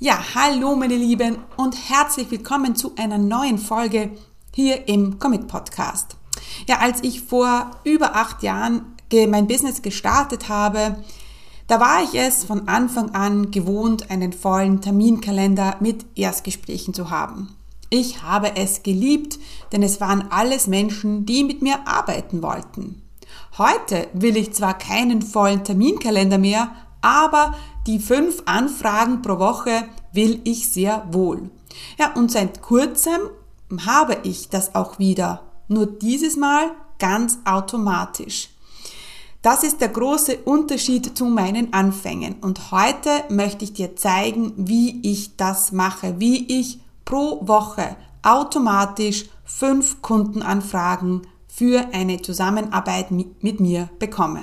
Ja, hallo meine Lieben und herzlich willkommen zu einer neuen Folge hier im Commit Podcast. Ja, als ich vor über acht Jahren mein Business gestartet habe, da war ich es von Anfang an gewohnt, einen vollen Terminkalender mit Erstgesprächen zu haben. Ich habe es geliebt, denn es waren alles Menschen, die mit mir arbeiten wollten. Heute will ich zwar keinen vollen Terminkalender mehr, aber die fünf Anfragen pro Woche will ich sehr wohl. Ja, und seit kurzem habe ich das auch wieder. Nur dieses Mal ganz automatisch. Das ist der große Unterschied zu meinen Anfängen. Und heute möchte ich dir zeigen, wie ich das mache, wie ich pro Woche automatisch fünf Kundenanfragen für eine Zusammenarbeit mit mir bekomme.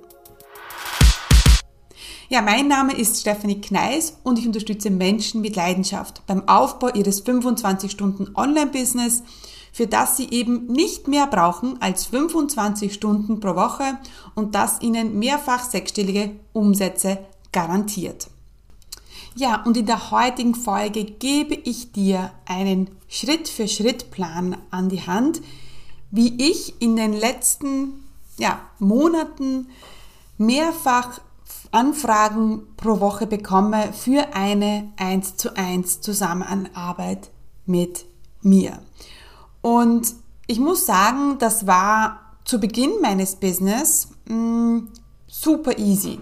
Ja, mein Name ist Stephanie Kneis und ich unterstütze Menschen mit Leidenschaft beim Aufbau ihres 25 Stunden Online-Business, für das sie eben nicht mehr brauchen als 25 Stunden pro Woche und das ihnen mehrfach sechsstellige Umsätze garantiert. Ja, und in der heutigen Folge gebe ich dir einen Schritt-für-Schritt-Plan an die Hand, wie ich in den letzten ja, Monaten mehrfach Anfragen pro Woche bekomme für eine 1 zu 1 Zusammenarbeit mit mir. Und ich muss sagen, das war zu Beginn meines Business mh, mm, super easy.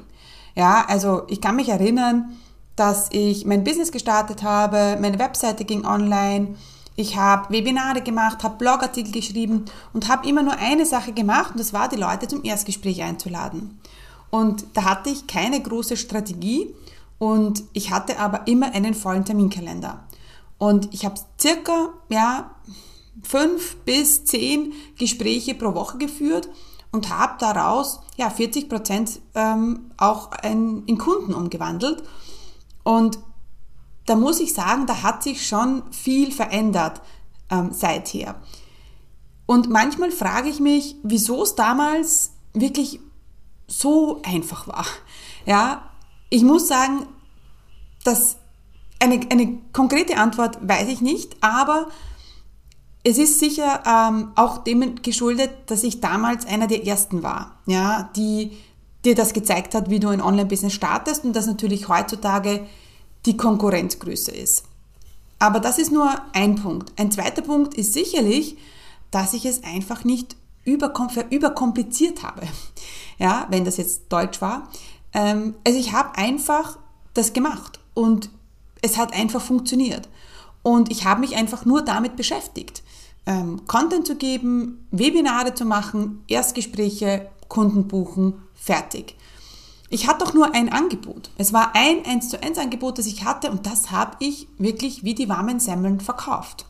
Ja, also ich kann mich erinnern, dass ich mein Business gestartet habe, meine Webseite ging online, ich habe Webinare gemacht, habe Blogartikel geschrieben und habe immer nur eine Sache gemacht und das war, die Leute zum Erstgespräch einzuladen. Und da hatte ich keine große Strategie und ich hatte aber immer einen vollen Terminkalender. Und ich habe circa ja, fünf bis zehn Gespräche pro Woche geführt und habe daraus ja, 40 Prozent ähm, auch ein, in Kunden umgewandelt. Und da muss ich sagen, da hat sich schon viel verändert ähm, seither. Und manchmal frage ich mich, wieso es damals wirklich so einfach war. Ja, ich muss sagen, dass eine, eine konkrete Antwort weiß ich nicht, aber es ist sicher ähm, auch dem geschuldet, dass ich damals einer der ersten war, ja, die dir das gezeigt hat, wie du ein Online-Business startest und dass natürlich heutzutage die Konkurrenzgröße ist. Aber das ist nur ein Punkt. Ein zweiter Punkt ist sicherlich, dass ich es einfach nicht überkompliziert habe ja, wenn das jetzt Deutsch war. Ähm, also ich habe einfach das gemacht und es hat einfach funktioniert. Und ich habe mich einfach nur damit beschäftigt. Ähm, Content zu geben, Webinare zu machen, Erstgespräche, Kunden buchen, fertig. Ich hatte doch nur ein Angebot. Es war ein 1 zu 1 Angebot, das ich hatte und das habe ich wirklich wie die warmen Semmeln verkauft.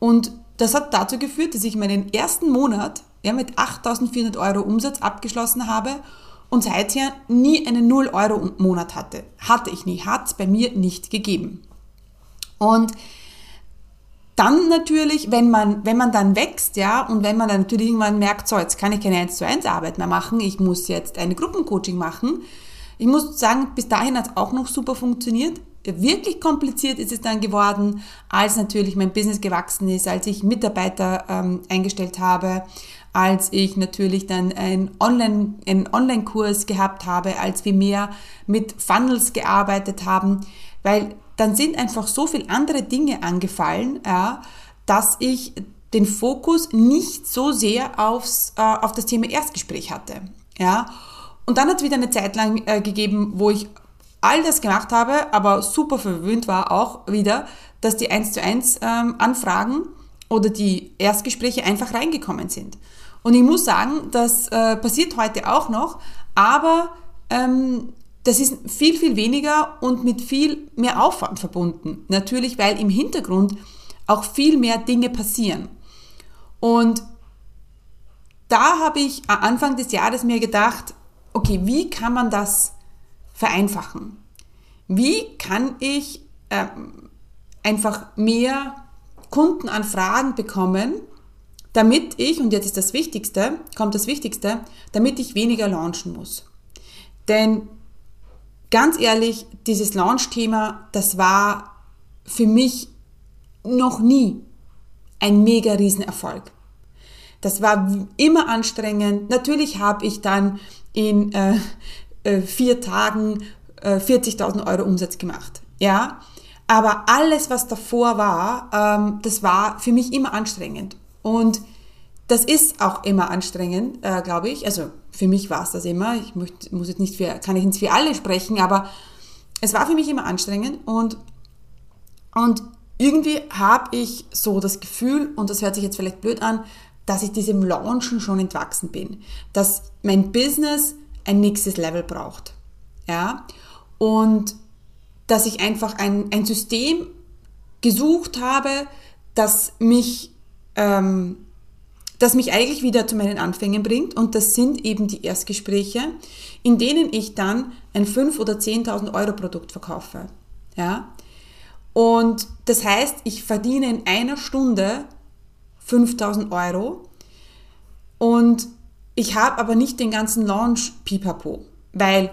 Und das hat dazu geführt, dass ich meinen ersten Monat ja, mit 8.400 Euro Umsatz abgeschlossen habe und seither nie einen 0 Euro Monat hatte. Hatte ich nie, hat es bei mir nicht gegeben. Und dann natürlich, wenn man, wenn man dann wächst, ja, und wenn man dann natürlich irgendwann merkt, so, jetzt kann ich keine 1 zu 1 Arbeit mehr machen, ich muss jetzt eine Gruppencoaching machen. Ich muss sagen, bis dahin hat es auch noch super funktioniert. Wirklich kompliziert ist es dann geworden, als natürlich mein Business gewachsen ist, als ich Mitarbeiter ähm, eingestellt habe, als ich natürlich dann ein Online, einen Online-Kurs gehabt habe, als wir mehr mit Funnels gearbeitet haben, weil dann sind einfach so viele andere Dinge angefallen, ja, dass ich den Fokus nicht so sehr aufs, äh, auf das Thema Erstgespräch hatte. Ja. Und dann hat es wieder eine Zeit lang äh, gegeben, wo ich all das gemacht habe, aber super verwöhnt war auch wieder, dass die 1 zu 1 ähm, Anfragen oder die Erstgespräche einfach reingekommen sind. Und ich muss sagen, das äh, passiert heute auch noch, aber ähm, das ist viel, viel weniger und mit viel mehr Aufwand verbunden. Natürlich, weil im Hintergrund auch viel mehr Dinge passieren. Und da habe ich Anfang des Jahres mir gedacht, okay, wie kann man das vereinfachen? Wie kann ich äh, einfach mehr Kundenanfragen bekommen, damit ich, und jetzt ist das Wichtigste, kommt das Wichtigste, damit ich weniger launchen muss. Denn ganz ehrlich, dieses Launch-Thema, das war für mich noch nie ein mega Riesenerfolg. Das war immer anstrengend. Natürlich habe ich dann in äh, äh, vier Tagen äh, 40.000 Euro Umsatz gemacht. Ja, aber alles, was davor war, ähm, das war für mich immer anstrengend. Und das ist auch immer anstrengend, äh, glaube ich. Also für mich war es das immer. Ich möchte, muss jetzt nicht für, kann ich nicht für alle sprechen, aber es war für mich immer anstrengend und, und irgendwie habe ich so das Gefühl, und das hört sich jetzt vielleicht blöd an, dass ich diesem Launchen schon entwachsen bin. Dass mein Business ein nächstes Level braucht. Ja? Und dass ich einfach ein, ein System gesucht habe, das mich, ähm, das mich eigentlich wieder zu meinen Anfängen bringt. Und das sind eben die Erstgespräche, in denen ich dann ein 5.000 oder 10.000 Euro Produkt verkaufe. Ja? Und das heißt, ich verdiene in einer Stunde 5000 Euro und ich habe aber nicht den ganzen Launch pipapo, weil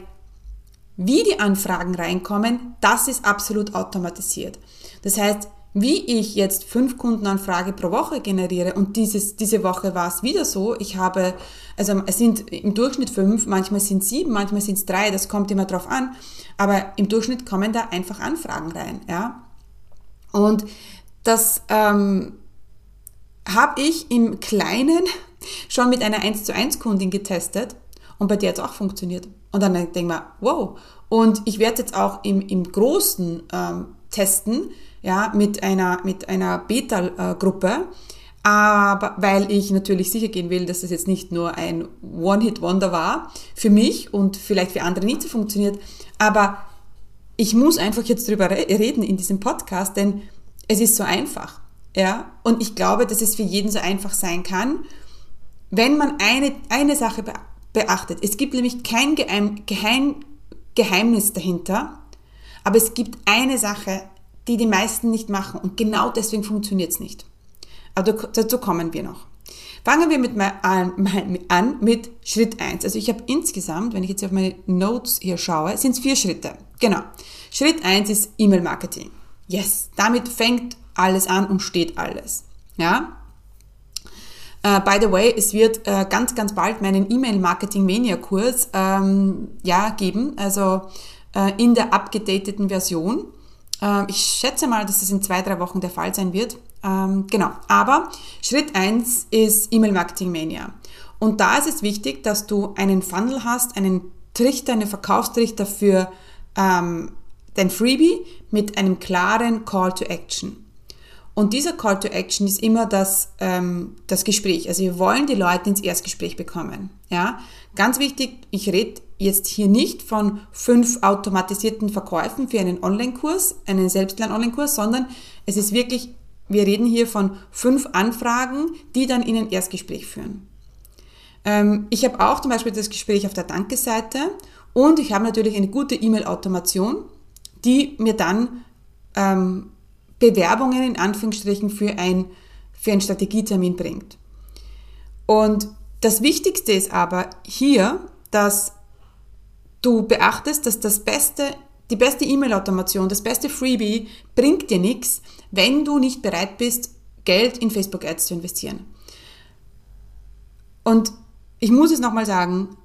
wie die Anfragen reinkommen, das ist absolut automatisiert. Das heißt, wie ich jetzt fünf Kundenanfragen pro Woche generiere und dieses, diese Woche war es wieder so, ich habe, also es sind im Durchschnitt fünf, manchmal sind es sieben, manchmal sind es drei, das kommt immer drauf an, aber im Durchschnitt kommen da einfach Anfragen rein, ja. Und das ähm, habe ich im Kleinen schon mit einer 1 zu 1 Kundin getestet und bei der hat es auch funktioniert. Und dann denke ich mir, wow. Und ich werde jetzt auch im, im Großen ähm, testen, ja, mit einer, mit einer Beta-Gruppe, aber weil ich natürlich sicher gehen will, dass das jetzt nicht nur ein One-Hit-Wonder war für mich und vielleicht für andere nicht so funktioniert, aber ich muss einfach jetzt drüber reden in diesem Podcast, denn es ist so einfach. Ja? Und ich glaube, dass es für jeden so einfach sein kann, wenn man eine, eine Sache beachtet. Es gibt nämlich kein Geheim, Geheim, Geheimnis dahinter, aber es gibt eine Sache, die die meisten nicht machen und genau deswegen funktioniert es nicht. Aber dazu kommen wir noch. Fangen wir mit an mit Schritt 1. Also ich habe insgesamt, wenn ich jetzt auf meine Notes hier schaue, sind es vier Schritte. Genau. Schritt 1 ist E-Mail-Marketing. Yes, damit fängt alles an und steht alles. Ja? Uh, by the way, es wird uh, ganz, ganz bald meinen E-Mail-Marketing-Mania-Kurs ähm, ja, geben, also uh, in der abgedateten Version. Ähm, ich schätze mal, dass das in zwei, drei Wochen der Fall sein wird. Ähm, genau, aber Schritt 1 ist E-Mail-Marketing-Mania. Und da ist es wichtig, dass du einen Funnel hast, einen Trichter, einen Verkaufstrichter für ähm, dein Freebie mit einem klaren Call to Action. Und dieser Call to Action ist immer das, ähm, das Gespräch. Also wir wollen die Leute ins Erstgespräch bekommen. Ja? Ganz wichtig, ich rede jetzt hier nicht von fünf automatisierten Verkäufen für einen Online-Kurs, einen Selbstlern-Online-Kurs, sondern es ist wirklich, wir reden hier von fünf Anfragen, die dann in ein Erstgespräch führen. Ähm, ich habe auch zum Beispiel das Gespräch auf der Danke-Seite und ich habe natürlich eine gute E-Mail-Automation, die mir dann ähm, Bewerbungen in Anführungsstrichen für, ein, für einen Strategietermin bringt. Und das Wichtigste ist aber hier, dass du beachtest, dass das beste, die beste E-Mail-Automation, das beste Freebie bringt dir nichts, wenn du nicht bereit bist, Geld in Facebook Ads zu investieren. Und ich muss es nochmal sagen,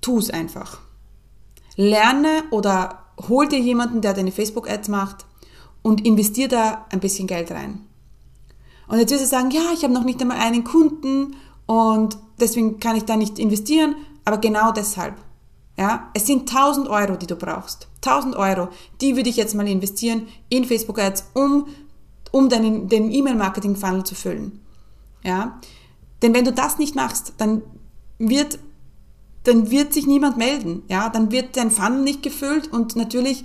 tu es einfach. Lerne oder hol dir jemanden, der deine Facebook Ads macht und investier da ein bisschen Geld rein. Und jetzt wirst du sagen, ja, ich habe noch nicht einmal einen Kunden und deswegen kann ich da nicht investieren, aber genau deshalb. Ja, es sind 1000 Euro, die du brauchst. 1000 Euro, die würde ich jetzt mal investieren in Facebook Ads, um, um deinen, den E-Mail-Marketing-Funnel zu füllen. Ja, denn wenn du das nicht machst, dann wird dann wird sich niemand melden. Ja, dann wird dein Funnel nicht gefüllt und natürlich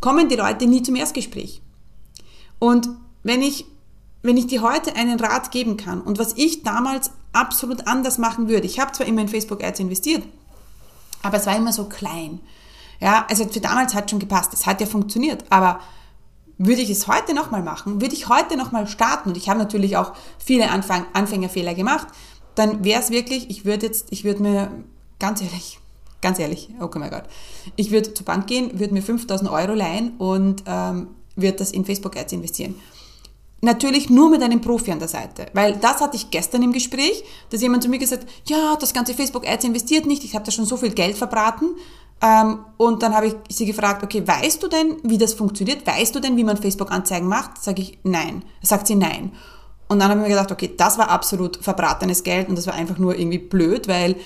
kommen die Leute nie zum Erstgespräch. Und wenn ich, wenn ich dir heute einen Rat geben kann und was ich damals absolut anders machen würde, ich habe zwar immer in Facebook Ads investiert, aber es war immer so klein. Ja, also für damals hat schon gepasst, es hat ja funktioniert, aber würde ich es heute nochmal machen, würde ich heute nochmal starten und ich habe natürlich auch viele Anfang, Anfängerfehler gemacht, dann wäre es wirklich, ich würde jetzt, ich würde mir, ganz ehrlich, ganz ehrlich, oh mein Gott, ich würde zur Bank gehen, würde mir 5000 Euro leihen und ähm, würde das in Facebook Ads investieren. Natürlich nur mit einem Profi an der Seite, weil das hatte ich gestern im Gespräch, dass jemand zu mir gesagt ja, das ganze Facebook Ads investiert nicht, ich habe da schon so viel Geld verbraten. Ähm, und dann habe ich sie gefragt, okay, weißt du denn, wie das funktioniert? Weißt du denn, wie man Facebook-Anzeigen macht? Sage ich, nein. Sagt sie, nein. Und dann habe ich mir gedacht, okay, das war absolut verbratenes Geld und das war einfach nur irgendwie blöd, weil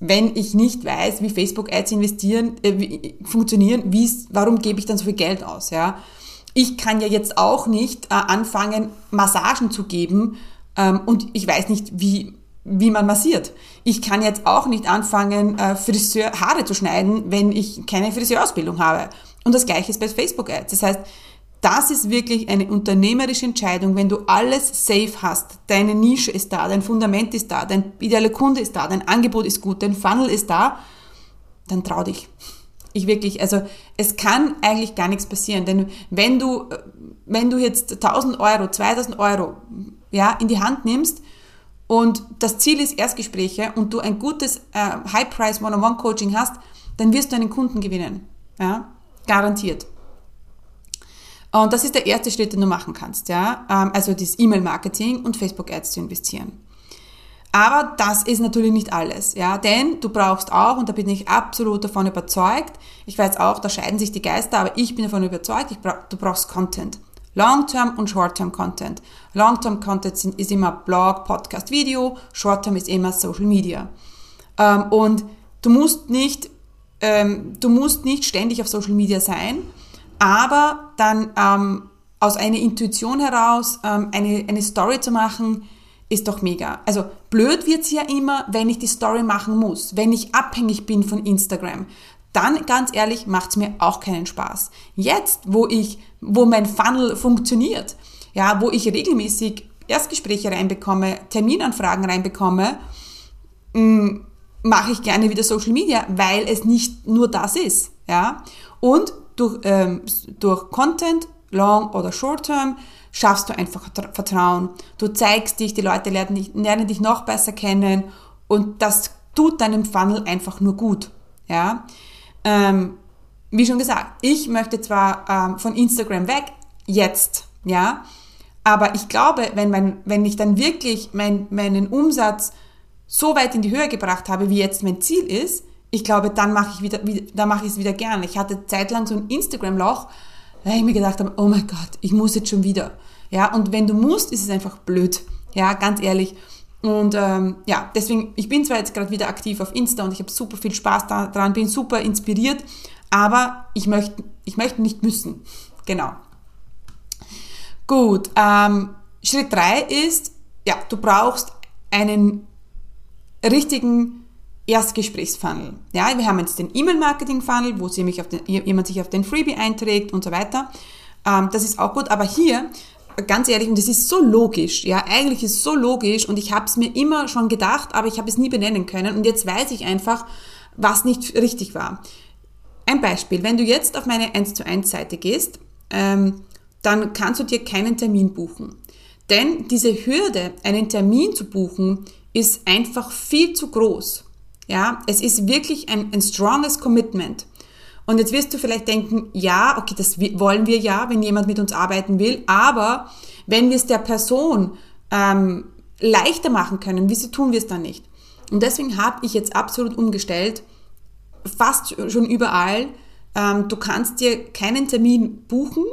wenn ich nicht weiß, wie Facebook-Ads investieren, äh, wie, funktionieren, warum gebe ich dann so viel Geld aus? Ja? Ich kann ja jetzt auch nicht äh, anfangen, Massagen zu geben ähm, und ich weiß nicht, wie, wie man massiert. Ich kann jetzt auch nicht anfangen, äh, Friseur Haare zu schneiden, wenn ich keine Friseurausbildung habe. Und das gleiche ist bei Facebook-Ads. Das heißt, das ist wirklich eine unternehmerische Entscheidung, wenn du alles safe hast. Deine Nische ist da, dein Fundament ist da, dein idealer Kunde ist da, dein Angebot ist gut, dein Funnel ist da, dann trau dich. Ich wirklich, also es kann eigentlich gar nichts passieren, denn wenn du, wenn du jetzt 1000 Euro, 2000 Euro, ja, in die Hand nimmst und das Ziel ist Erstgespräche und du ein gutes äh, High-Price One-on-One-Coaching hast, dann wirst du einen Kunden gewinnen, ja, garantiert. Und das ist der erste Schritt, den du machen kannst, ja. Ähm, also das E-Mail-Marketing und Facebook-Ads zu investieren. Aber das ist natürlich nicht alles, ja, denn du brauchst auch, und da bin ich absolut davon überzeugt, ich weiß auch, da scheiden sich die Geister, aber ich bin davon überzeugt, brauch, du brauchst Content. Long-Term und Short-Term Content. Long-Term Content ist immer Blog, Podcast, Video, Short-Term ist immer Social Media. Ähm, und du musst nicht, ähm, du musst nicht ständig auf Social Media sein, aber dann ähm, aus einer Intuition heraus ähm, eine, eine Story zu machen, ist doch mega. Also blöd wird's ja immer, wenn ich die Story machen muss, wenn ich abhängig bin von Instagram. Dann, ganz ehrlich, macht's mir auch keinen Spaß. Jetzt, wo ich, wo mein Funnel funktioniert, ja, wo ich regelmäßig Erstgespräche reinbekomme, Terminanfragen reinbekomme, mm, mache ich gerne wieder Social Media, weil es nicht nur das ist, ja. Und durch, ähm, durch Content, Long oder Short Term, schaffst du einfach Vertrauen. Du zeigst dich, die Leute lernen dich, lernen dich noch besser kennen und das tut deinem Funnel einfach nur gut. Ja? Ähm, wie schon gesagt, ich möchte zwar ähm, von Instagram weg, jetzt, ja, aber ich glaube, wenn, mein, wenn ich dann wirklich mein, meinen Umsatz so weit in die Höhe gebracht habe, wie jetzt mein Ziel ist, ich glaube, dann mache ich wieder, da mache ich es wieder gern. Ich hatte zeitlang so ein Instagram-Loch, da ich mir gedacht habe, oh mein Gott, ich muss jetzt schon wieder. Ja, und wenn du musst, ist es einfach blöd. Ja, ganz ehrlich. Und ähm, ja, deswegen, ich bin zwar jetzt gerade wieder aktiv auf Insta und ich habe super viel Spaß daran, bin super inspiriert, aber ich möchte, ich möchte nicht müssen. Genau. Gut, ähm, Schritt drei ist, ja, du brauchst einen richtigen Erstgesprächsfunnel. Ja, wir haben jetzt den E-Mail-Marketing-Funnel, wo jemand sich auf den Freebie einträgt und so weiter. Ähm, das ist auch gut, aber hier, ganz ehrlich, und das ist so logisch, ja, eigentlich ist es so logisch und ich habe es mir immer schon gedacht, aber ich habe es nie benennen können und jetzt weiß ich einfach, was nicht richtig war. Ein Beispiel, wenn du jetzt auf meine 1 zu 1 Seite gehst, ähm, dann kannst du dir keinen Termin buchen. Denn diese Hürde, einen Termin zu buchen, ist einfach viel zu groß. Ja, es ist wirklich ein, ein stronges Commitment. Und jetzt wirst du vielleicht denken, ja, okay, das wollen wir ja, wenn jemand mit uns arbeiten will, aber wenn wir es der Person ähm, leichter machen können, wieso tun wir es dann nicht? Und deswegen habe ich jetzt absolut umgestellt, fast schon überall. Ähm, du kannst dir keinen Termin buchen,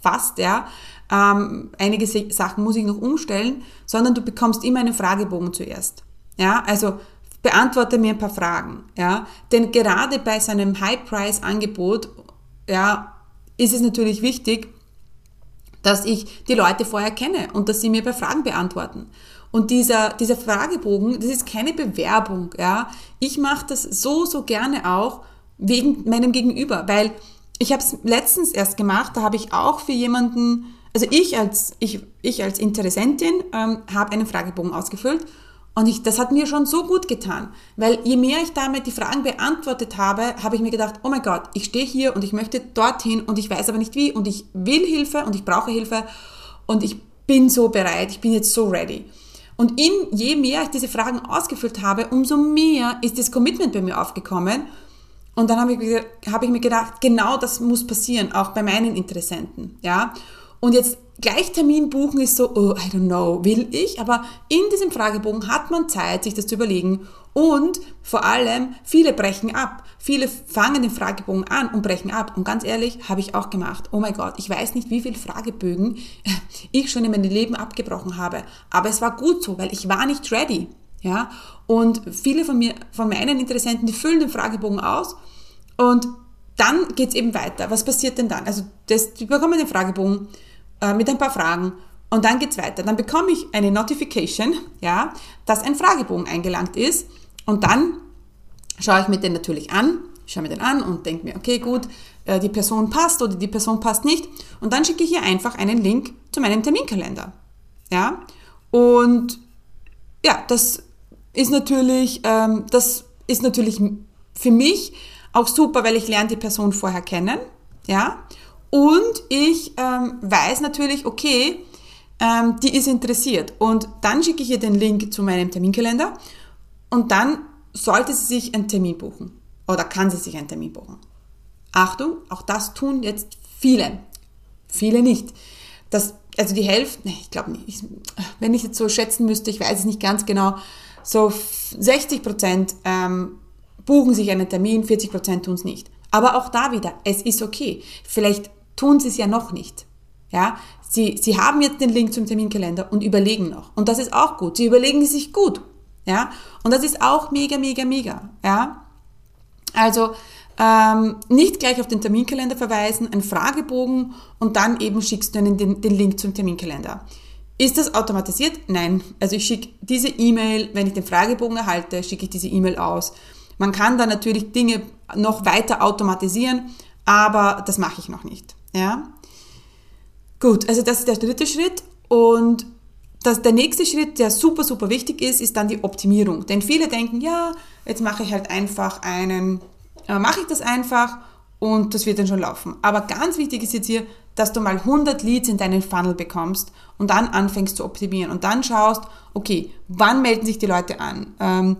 fast, ja. Ähm, einige Sachen muss ich noch umstellen, sondern du bekommst immer einen Fragebogen zuerst. Ja, also beantworte mir ein paar Fragen, ja. Denn gerade bei seinem High-Price-Angebot, ja, ist es natürlich wichtig, dass ich die Leute vorher kenne und dass sie mir bei Fragen beantworten. Und dieser, dieser Fragebogen, das ist keine Bewerbung, ja. Ich mache das so, so gerne auch wegen meinem Gegenüber, weil ich habe es letztens erst gemacht, da habe ich auch für jemanden, also ich als, ich, ich als Interessentin ähm, habe einen Fragebogen ausgefüllt und ich, das hat mir schon so gut getan, weil je mehr ich damit die Fragen beantwortet habe, habe ich mir gedacht, oh mein Gott, ich stehe hier und ich möchte dorthin und ich weiß aber nicht wie und ich will Hilfe und ich brauche Hilfe und ich bin so bereit, ich bin jetzt so ready. Und in, je mehr ich diese Fragen ausgefüllt habe, umso mehr ist das Commitment bei mir aufgekommen. Und dann habe ich, habe ich mir gedacht, genau das muss passieren, auch bei meinen Interessenten. Ja? Und jetzt gleich Termin buchen ist so, oh, I don't know, will ich? Aber in diesem Fragebogen hat man Zeit, sich das zu überlegen. Und vor allem, viele brechen ab. Viele fangen den Fragebogen an und brechen ab. Und ganz ehrlich, habe ich auch gemacht. Oh mein Gott, ich weiß nicht, wie viele Fragebögen ich schon in meinem Leben abgebrochen habe. Aber es war gut so, weil ich war nicht ready. Ja? Und viele von mir, von meinen Interessenten, die füllen den Fragebogen aus und dann geht's eben weiter. Was passiert denn dann? Also, das, die bekommen den Fragebogen, äh, mit ein paar Fragen. Und dann geht's weiter. Dann bekomme ich eine Notification, ja, dass ein Fragebogen eingelangt ist. Und dann schaue ich mir den natürlich an, schaue mir den an und denke mir, okay, gut, äh, die Person passt oder die Person passt nicht. Und dann schicke ich hier einfach einen Link zu meinem Terminkalender, ja, und ja, das ist natürlich, ähm, das ist natürlich für mich auch super, weil ich lerne die Person vorher kennen, ja, und ich ähm, weiß natürlich, okay, ähm, die ist interessiert. Und dann schicke ich ihr den Link zu meinem Terminkalender und dann sollte sie sich einen Termin buchen. Oder kann sie sich einen Termin buchen. Achtung, auch das tun jetzt viele. Viele nicht. Das, also die Hälfte, nee, ich glaube nicht, wenn ich jetzt so schätzen müsste, ich weiß es nicht ganz genau, so 60 Prozent ähm, buchen sich einen Termin, 40 Prozent tun es nicht. Aber auch da wieder, es ist okay. Vielleicht tun sie es ja noch nicht. Ja, sie, sie haben jetzt den Link zum Terminkalender und überlegen noch. Und das ist auch gut. Sie überlegen sich gut. Ja, und das ist auch mega, mega, mega. Ja, also ähm, nicht gleich auf den Terminkalender verweisen, einen Fragebogen und dann eben schickst du ihnen den, den Link zum Terminkalender. Ist das automatisiert? Nein. Also ich schicke diese E-Mail, wenn ich den Fragebogen erhalte, schicke ich diese E-Mail aus. Man kann da natürlich Dinge noch weiter automatisieren, aber das mache ich noch nicht. Ja? Gut, also das ist der dritte Schritt und das, der nächste Schritt, der super, super wichtig ist, ist dann die Optimierung. Denn viele denken, ja, jetzt mache ich halt einfach einen, äh, mache ich das einfach und das wird dann schon laufen. Aber ganz wichtig ist jetzt hier, dass du mal 100 Leads in deinen Funnel bekommst und dann anfängst zu optimieren und dann schaust, okay, wann melden sich die Leute an? Ähm,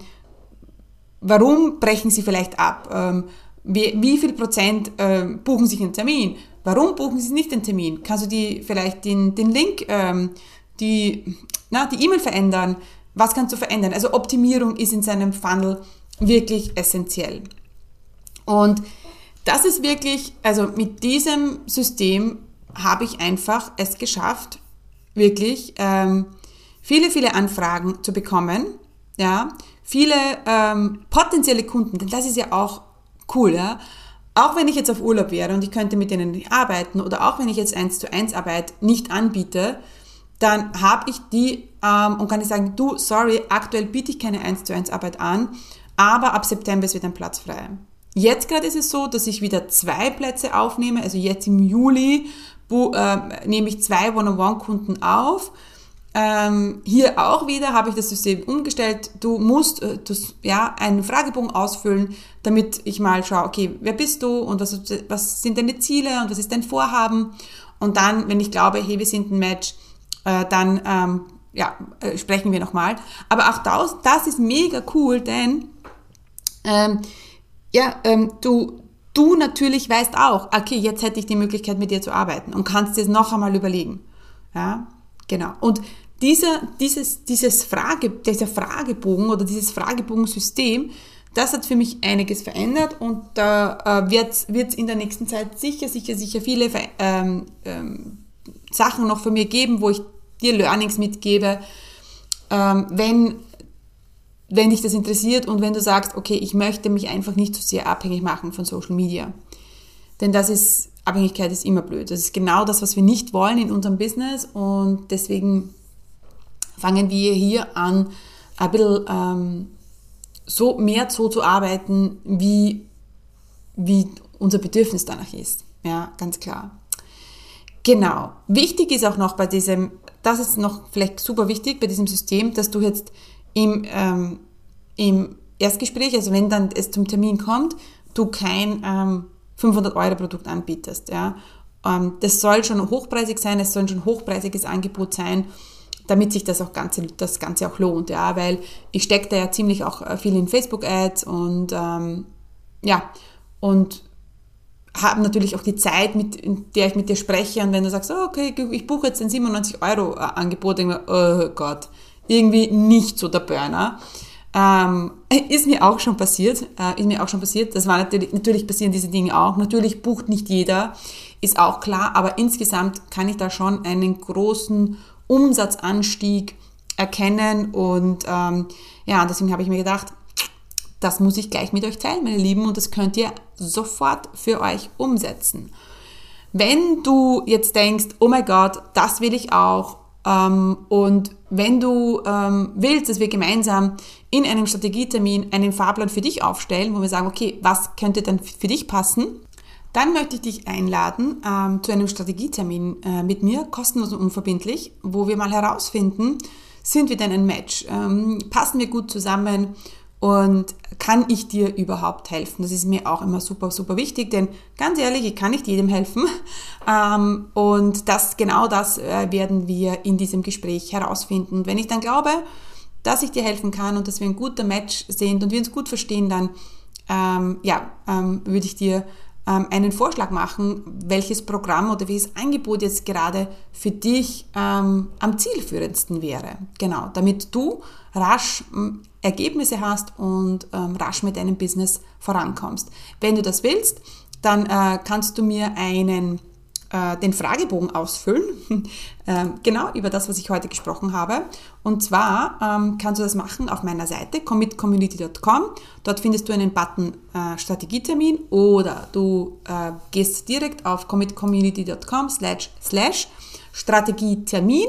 warum brechen sie vielleicht ab? Ähm, wie, wie viel Prozent äh, buchen sich einen Termin? Warum buchen Sie nicht den Termin? Kannst du die vielleicht den, den Link, ähm, die na, die E-Mail verändern? Was kannst du verändern? Also Optimierung ist in seinem Funnel wirklich essentiell. Und das ist wirklich, also mit diesem System habe ich einfach es geschafft, wirklich ähm, viele, viele Anfragen zu bekommen, ja, viele ähm, potenzielle Kunden, denn das ist ja auch cool, ja, auch wenn ich jetzt auf Urlaub wäre und ich könnte mit denen nicht arbeiten oder auch wenn ich jetzt eins zu eins Arbeit nicht anbiete, dann habe ich die ähm, und kann ich sagen, du, sorry, aktuell biete ich keine 1 zu 1 Arbeit an, aber ab September ist wieder ein Platz frei. Jetzt gerade ist es so, dass ich wieder zwei Plätze aufnehme, also jetzt im Juli äh, nehme ich zwei One-on-One-Kunden auf ähm, hier auch wieder habe ich das System umgestellt. Du musst äh, das, ja, einen Fragebogen ausfüllen, damit ich mal schaue, okay, wer bist du und was, was sind deine Ziele und was ist dein Vorhaben? Und dann, wenn ich glaube, hey, wir sind ein Match, äh, dann ähm, ja, äh, sprechen wir nochmal. Aber auch das, das ist mega cool, denn ähm, ja, ähm, du, du natürlich weißt auch, okay, jetzt hätte ich die Möglichkeit, mit dir zu arbeiten und kannst dir noch einmal überlegen. Ja, Genau. Und dieser, dieses, dieses Frage, dieser Fragebogen oder dieses Fragebogensystem, das hat für mich einiges verändert und da äh, wird es in der nächsten Zeit sicher, sicher, sicher viele ähm, ähm, Sachen noch von mir geben, wo ich dir Learnings mitgebe. Ähm, wenn, wenn dich das interessiert und wenn du sagst, okay, ich möchte mich einfach nicht so sehr abhängig machen von Social Media. Denn das ist Abhängigkeit ist immer blöd. Das ist genau das, was wir nicht wollen in unserem Business und deswegen fangen wir hier an, ein bisschen ähm, so mehr so zu arbeiten, wie, wie unser Bedürfnis danach ist. Ja, ganz klar. Genau. Wichtig ist auch noch bei diesem, das ist noch vielleicht super wichtig bei diesem System, dass du jetzt im, ähm, im Erstgespräch, also wenn dann es zum Termin kommt, du kein ähm, 500 Euro Produkt anbietest. Ja. Ähm, das soll schon hochpreisig sein, es soll schon hochpreisiges Angebot sein, damit sich das auch Ganze, das Ganze auch lohnt. Ja, weil ich stecke da ja ziemlich auch äh, viel in Facebook-Ads und ähm, ja, und habe natürlich auch die Zeit, mit, in der ich mit dir spreche. Und wenn du sagst, oh, okay, ich buche jetzt ein 97 Euro äh, Angebot, denke ich mir, oh Gott, irgendwie nicht so der Burner. Ähm, ist mir auch schon passiert, äh, ist mir auch schon passiert. Das war natürlich, natürlich passieren diese Dinge auch. Natürlich bucht nicht jeder, ist auch klar, aber insgesamt kann ich da schon einen großen Umsatzanstieg erkennen und ähm, ja, deswegen habe ich mir gedacht, das muss ich gleich mit euch teilen, meine Lieben, und das könnt ihr sofort für euch umsetzen. Wenn du jetzt denkst, oh mein Gott, das will ich auch, ähm, und wenn du ähm, willst, dass wir gemeinsam in einem Strategietermin einen Fahrplan für dich aufstellen, wo wir sagen, okay, was könnte dann für dich passen, dann möchte ich dich einladen ähm, zu einem Strategietermin äh, mit mir, kostenlos und unverbindlich, wo wir mal herausfinden, sind wir denn ein Match? Ähm, passen wir gut zusammen? Und kann ich dir überhaupt helfen? Das ist mir auch immer super, super wichtig, denn ganz ehrlich, ich kann nicht jedem helfen. Ähm, und das, genau das äh, werden wir in diesem Gespräch herausfinden. wenn ich dann glaube, dass ich dir helfen kann und dass wir ein guter Match sind und wir uns gut verstehen, dann ähm, ja, ähm, würde ich dir ähm, einen Vorschlag machen, welches Programm oder welches Angebot jetzt gerade für dich ähm, am zielführendsten wäre. Genau, damit du rasch ähm, Ergebnisse hast und ähm, rasch mit deinem Business vorankommst. Wenn du das willst, dann äh, kannst du mir einen äh, den Fragebogen ausfüllen, ähm, genau über das, was ich heute gesprochen habe. Und zwar ähm, kannst du das machen auf meiner Seite commitcommunity.com. Dort findest du einen Button äh, Strategietermin oder du äh, gehst direkt auf commitcommunity.com slash slash Strategietermin.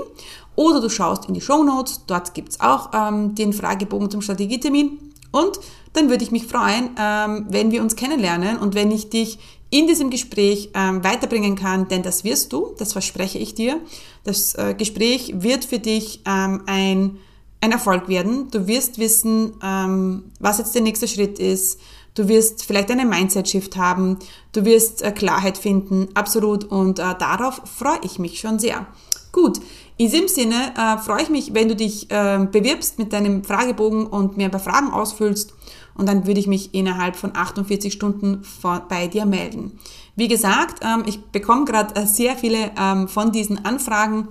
Oder du schaust in die Show Notes, dort gibt es auch ähm, den Fragebogen zum Strategietermin. Und dann würde ich mich freuen, ähm, wenn wir uns kennenlernen. Und wenn ich dich in diesem Gespräch ähm, weiterbringen kann, denn das wirst du, das verspreche ich dir. Das äh, Gespräch wird für dich ähm, ein, ein Erfolg werden. Du wirst wissen, ähm, was jetzt der nächste Schritt ist. Du wirst vielleicht einen Mindset-Shift haben. Du wirst äh, Klarheit finden, absolut. Und äh, darauf freue ich mich schon sehr. Gut, in diesem Sinne äh, freue ich mich, wenn du dich äh, bewirbst mit deinem Fragebogen und mir ein paar Fragen ausfüllst und dann würde ich mich innerhalb von 48 Stunden bei dir melden. Wie gesagt, ähm, ich bekomme gerade äh, sehr viele ähm, von diesen Anfragen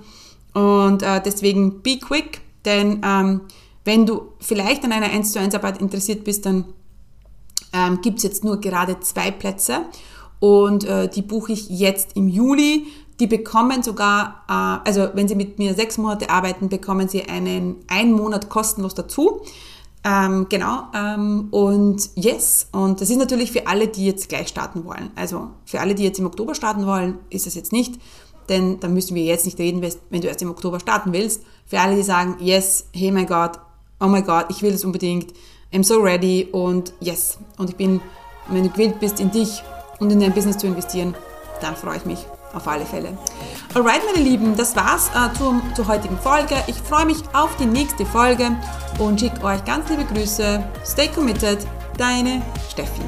und äh, deswegen be quick, denn ähm, wenn du vielleicht an einer 1 zu 1 Arbeit interessiert bist, dann gibt es jetzt nur gerade zwei Plätze und äh, die buche ich jetzt im Juli. Die bekommen sogar, also wenn sie mit mir sechs Monate arbeiten, bekommen sie einen einen Monat kostenlos dazu. Ähm, genau, ähm, und yes, und das ist natürlich für alle, die jetzt gleich starten wollen. Also für alle, die jetzt im Oktober starten wollen, ist das jetzt nicht, denn da müssen wir jetzt nicht reden, wenn du erst im Oktober starten willst. Für alle, die sagen, yes, hey mein Gott, oh mein Gott, ich will das unbedingt, I'm so ready und yes. Und ich bin, wenn du gewillt bist, in dich und in dein Business zu investieren, dann freue ich mich auf alle Fälle. Alright, meine Lieben, das war's äh, zur, zur heutigen Folge. Ich freue mich auf die nächste Folge und schicke euch ganz liebe Grüße. Stay committed, deine Steffi.